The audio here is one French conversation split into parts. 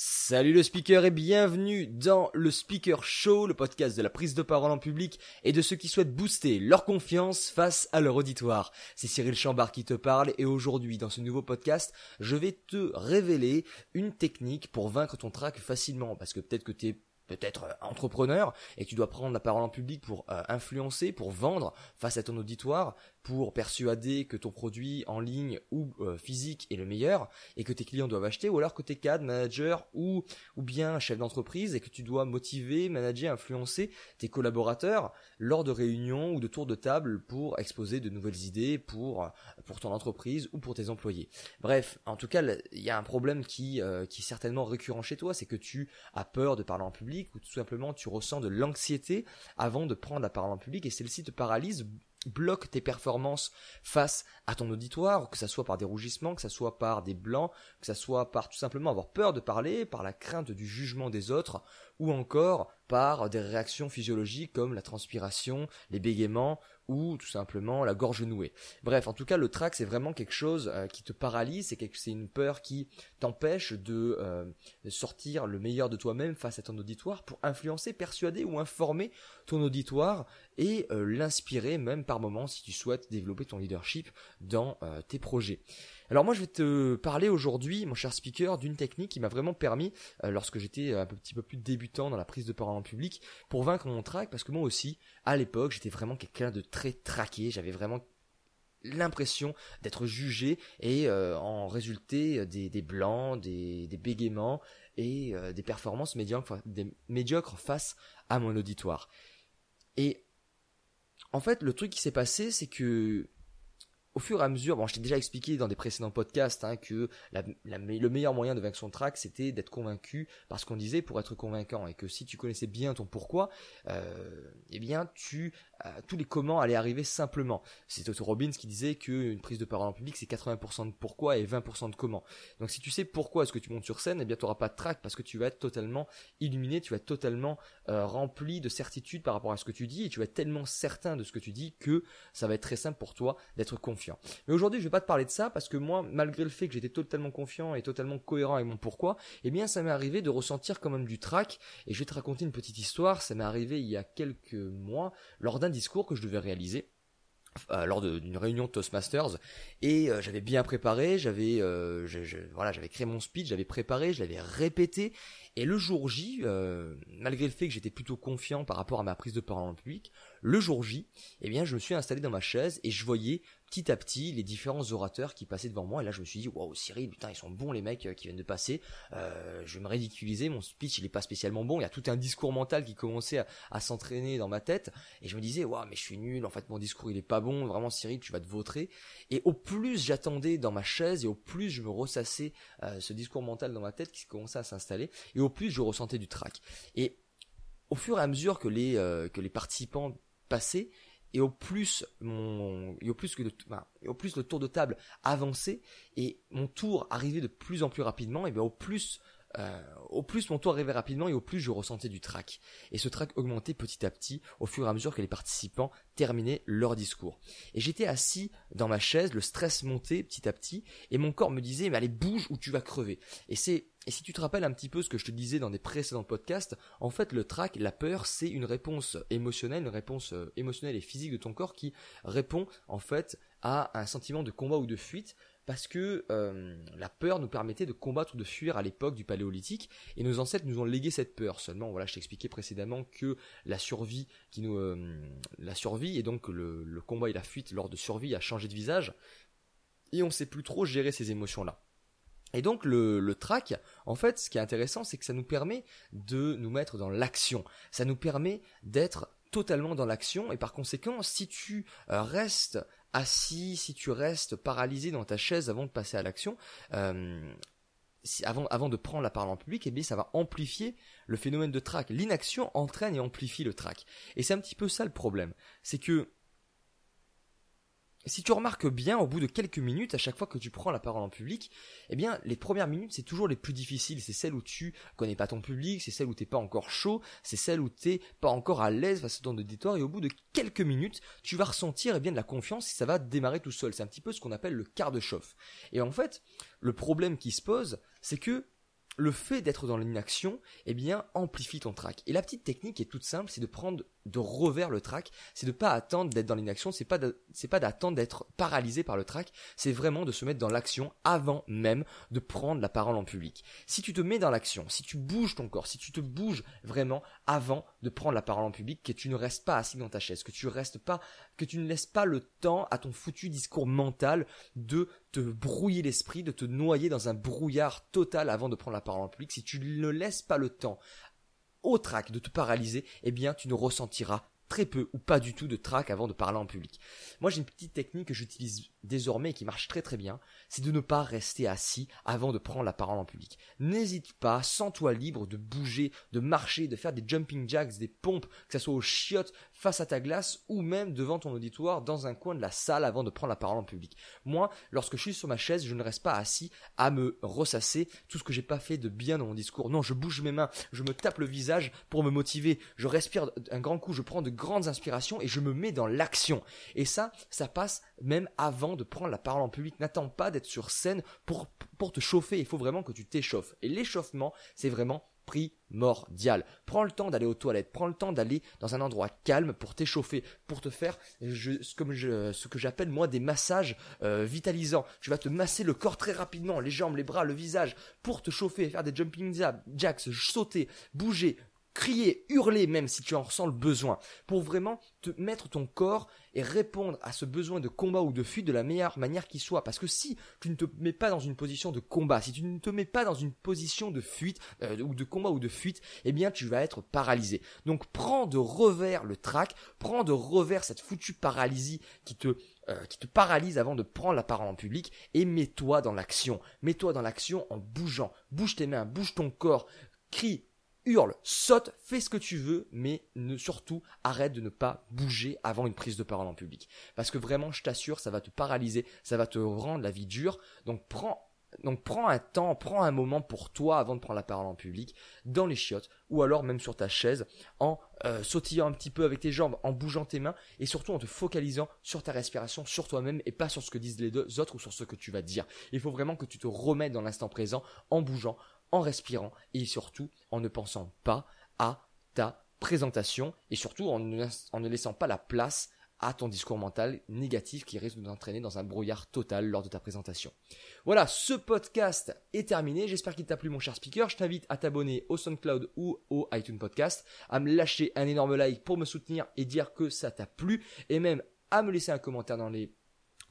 Salut le speaker et bienvenue dans le Speaker Show, le podcast de la prise de parole en public et de ceux qui souhaitent booster leur confiance face à leur auditoire. C'est Cyril Chambard qui te parle et aujourd'hui dans ce nouveau podcast, je vais te révéler une technique pour vaincre ton trac facilement parce que peut-être que tu es peut-être euh, entrepreneur et tu dois prendre la parole en public pour euh, influencer, pour vendre face à ton auditoire, pour persuader que ton produit en ligne ou euh, physique est le meilleur et que tes clients doivent acheter, ou alors que t'es cadre, manager ou, ou bien chef d'entreprise et que tu dois motiver, manager, influencer tes collaborateurs lors de réunions ou de tours de table pour exposer de nouvelles idées pour, pour ton entreprise ou pour tes employés. Bref, en tout cas, il y a un problème qui, qui est certainement récurrent chez toi, c'est que tu as peur de parler en public ou tout simplement tu ressens de l'anxiété avant de prendre la parole en public et celle-ci te paralyse bloque tes performances face à ton auditoire, que ça soit par des rougissements, que ça soit par des blancs, que ça soit par tout simplement avoir peur de parler, par la crainte du jugement des autres, ou encore par des réactions physiologiques comme la transpiration, les bégaiements ou tout simplement la gorge nouée. Bref, en tout cas, le trac, c'est vraiment quelque chose euh, qui te paralyse, c'est une peur qui t'empêche euh, de sortir le meilleur de toi-même face à ton auditoire pour influencer, persuader ou informer ton auditoire et euh, l'inspirer même par moments si tu souhaites développer ton leadership dans tes projets. Alors moi je vais te parler aujourd'hui, mon cher speaker, d'une technique qui m'a vraiment permis, euh, lorsque j'étais un petit peu plus débutant dans la prise de parole en public, pour vaincre mon trac, parce que moi aussi, à l'époque, j'étais vraiment quelqu'un de très traqué, j'avais vraiment l'impression d'être jugé et euh, en résulter des, blancs, des, bégaiements et euh, des performances médiocres, médiocres face à mon auditoire. Et en fait, le truc qui s'est passé, c'est que au fur et à mesure, bon, je t'ai déjà expliqué dans des précédents podcasts hein, que le meilleur moyen de vaincre son track, c'était d'être convaincu parce qu'on disait pour être convaincant. Et que si tu connaissais bien ton pourquoi, euh, eh bien tu tous les comment allaient arriver simplement. C'est Otto Robbins qui disait qu'une prise de parole en public c'est 80% de pourquoi et 20% de comment. Donc si tu sais pourquoi est-ce que tu montes sur scène, eh bien tu n'auras pas de track parce que tu vas être totalement illuminé, tu vas être totalement euh, rempli de certitude par rapport à ce que tu dis et tu vas être tellement certain de ce que tu dis que ça va être très simple pour toi d'être confiant. Mais aujourd'hui, je vais pas te parler de ça parce que moi, malgré le fait que j'étais totalement confiant et totalement cohérent avec mon pourquoi, eh bien, ça m'est arrivé de ressentir quand même du trac. Et je vais te raconter une petite histoire. Ça m'est arrivé il y a quelques mois lors d'un discours que je devais réaliser. Euh, lors d'une réunion Toastmasters et euh, j'avais bien préparé, j'avais euh, voilà, j'avais créé mon speech, j'avais préparé, je l'avais répété et le jour J, malgré le fait que j'étais plutôt confiant par rapport à ma prise de parole en public, le jour J, eh bien je me suis installé dans ma chaise et je voyais petit à petit les différents orateurs qui passaient devant moi. Et là je me suis dit waouh Cyril putain ils sont bons les mecs euh, qui viennent de passer. Euh, je vais me ridiculiser. Mon speech il est pas spécialement bon. Il y a tout un discours mental qui commençait à, s'entraîner dans ma tête. Et je me disais waouh mais je suis nul. En fait mon discours il est pas bon. Vraiment Cyril tu vas te vautrer. Et au plus j'attendais dans ma chaise et au plus je me ressassais euh, ce discours mental dans ma tête qui commençait à s'installer et au plus je ressentais du trac. Et au fur et à mesure que les que les participants passaient et au plus mon le, et au plus le tour de table avançait et mon tour arrivait de plus en plus rapidement et bien au plus euh, au plus mon tour arrivait rapidement et au plus je ressentais du trac. Et ce trac augmentait petit à petit au fur et à mesure que les participants terminaient leur discours. Et j'étais assis dans ma chaise, le stress montait petit à petit et mon corps me disait mais allez bouge ou tu vas crever. Et c'est et si tu te rappelles un petit peu ce que je te disais dans des précédents podcasts, en fait le trac, la peur, c'est une réponse émotionnelle, une réponse euh, émotionnelle et physique de ton corps qui répond en fait à un sentiment de combat ou de fuite parce que euh, la peur nous permettait de combattre ou de fuir à l'époque du paléolithique et nos ancêtres nous ont légué cette peur seulement voilà je t'expliquais précédemment que la survie qui nous euh, la survie et donc le, combat et la fuite lors de survie a changé de visage et on sait plus trop gérer ces émotions là et donc le, le track, en fait, ce qui est intéressant, c'est que ça nous permet de nous mettre dans l'action. Ça nous permet d'être totalement dans l'action et par conséquent, si tu euh, restes assis, si tu restes paralysé dans ta chaise avant de passer à l'action, euh, avant, avant de prendre la parole en public, eh bien, ça va amplifier le phénomène de track. L'inaction entraîne et amplifie le track. Et c'est un petit peu ça le problème. C'est que si tu remarques bien, au bout de quelques minutes, à chaque fois que tu prends la parole en public, eh bien, les premières minutes, c'est toujours les plus difficiles. C'est celles où tu connais pas ton public, c'est celles où t'es pas encore chaud, c'est celles où t'es pas encore à l'aise face à ton auditoire, et au bout de quelques minutes, tu vas ressentir, eh bien, de la confiance et ça va démarrer tout seul. C'est un petit peu ce qu'on appelle le quart de chauffe. Et en fait, le problème qui se pose, c'est que le fait d'être dans l'inaction, eh bien, amplifie ton track. Et la petite technique est toute simple, c'est de prendre de revers le track, c'est de pas attendre d'être dans l'inaction, c'est pas pas d'attendre d'être paralysé par le track, c'est vraiment de se mettre dans l'action avant même de prendre la parole en public. Si tu te mets dans l'action, si tu bouges ton corps, si tu te bouges vraiment avant de prendre la parole en public, que tu ne restes pas assis dans ta chaise, que tu restes pas, que tu ne laisses pas le temps à ton foutu discours mental de te brouiller l'esprit, de te noyer dans un brouillard total avant de prendre la parole en public, si tu ne laisses pas le temps au trac de te paralyser, eh bien tu ne ressentiras très peu ou pas du tout de trac avant de parler en public. Moi j'ai une petite technique que j'utilise désormais et qui marche très très bien, c'est de ne pas rester assis avant de prendre la parole en public. N'hésite pas, sens-toi libre de bouger, de marcher, de faire des jumping jacks, des pompes, que ce soit au chiottes, face à ta glace ou même devant ton auditoire dans un coin de la salle avant de prendre la parole en public. Moi, lorsque je suis sur ma chaise, je ne reste pas assis à me ressasser tout ce que j'ai pas fait de bien dans mon discours. Non, je bouge mes mains, je me tape le visage pour me motiver, je respire un grand coup, je prends de grandes inspirations et je me mets dans l'action. Et ça, ça passe même avant de prendre la parole en public. N'attends pas d'être sur scène pour, pour te chauffer. Il faut vraiment que tu t'échauffes. Et l'échauffement, c'est vraiment primordial. Prends le temps d'aller aux toilettes, prends le temps d'aller dans un endroit calme pour t'échauffer, pour te faire ce que j'appelle moi des massages euh, vitalisants. Tu vas te masser le corps très rapidement, les jambes, les bras, le visage, pour te chauffer, faire des jumping jacks, sauter, bouger, crier, hurler même si tu en ressens le besoin, pour vraiment te mettre ton corps et répondre à ce besoin de combat ou de fuite de la meilleure manière qui soit. Parce que si tu ne te mets pas dans une position de combat, si tu ne te mets pas dans une position de fuite euh, ou de combat ou de fuite, eh bien tu vas être paralysé. Donc prends de revers le trac, prends de revers cette foutue paralysie qui te euh, qui te paralyse avant de prendre la parole en public et mets-toi dans l'action. Mets-toi dans l'action en bougeant. Bouge tes mains, bouge ton corps, crie, hurle, saute, fais ce que tu veux, mais surtout arrête de ne pas bouger avant une prise de parole en public. Parce que vraiment, je t'assure, ça va te paralyser, ça va te rendre la vie dure. Donc prends donc prends un temps, prends un moment pour toi avant de prendre la parole en public, dans les chiottes, ou alors même sur ta chaise, en euh, sautillant un petit peu avec tes jambes, en bougeant tes mains, et surtout en te focalisant sur ta respiration, sur toi-même, et pas sur ce que disent les deux autres ou sur ce que tu vas dire. Il faut vraiment que tu te remettes dans l'instant présent, en bougeant, en respirant et surtout en ne pensant pas à ta présentation et surtout en ne, laissant pas la place à ton discours mental négatif qui risque d'entraîner dans un brouillard total lors de ta présentation. Voilà, ce podcast est terminé. J'espère qu'il t'a plu mon cher speaker. Je t'invite à t'abonner au SoundCloud ou au iTunes Podcast, à me lâcher un énorme like pour me soutenir et dire que ça t'a plu et même à me laisser un commentaire dans les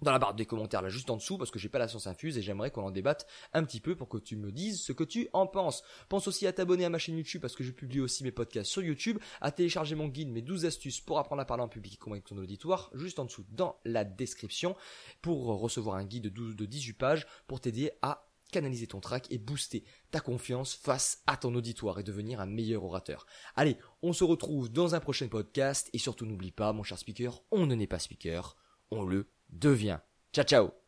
dans la barre des commentaires là juste en dessous parce que j'ai pas la science infuse et j'aimerais qu'on en débatte un petit peu pour que tu me dises ce que tu en penses. Pense aussi à t'abonner à ma chaîne YouTube parce que je publie aussi mes podcasts sur YouTube, à télécharger mon guide mes 12 astuces pour apprendre à parler en public et convaincre ton auditoire juste en dessous dans la description pour recevoir un guide de, 12, de 18 pages pour t'aider à canaliser ton track et booster ta confiance face à ton auditoire et devenir un meilleur orateur. Allez, on se retrouve dans un prochain podcast et surtout n'oublie pas mon cher speaker, on ne n'est pas speaker, on le devient. Ciao ciao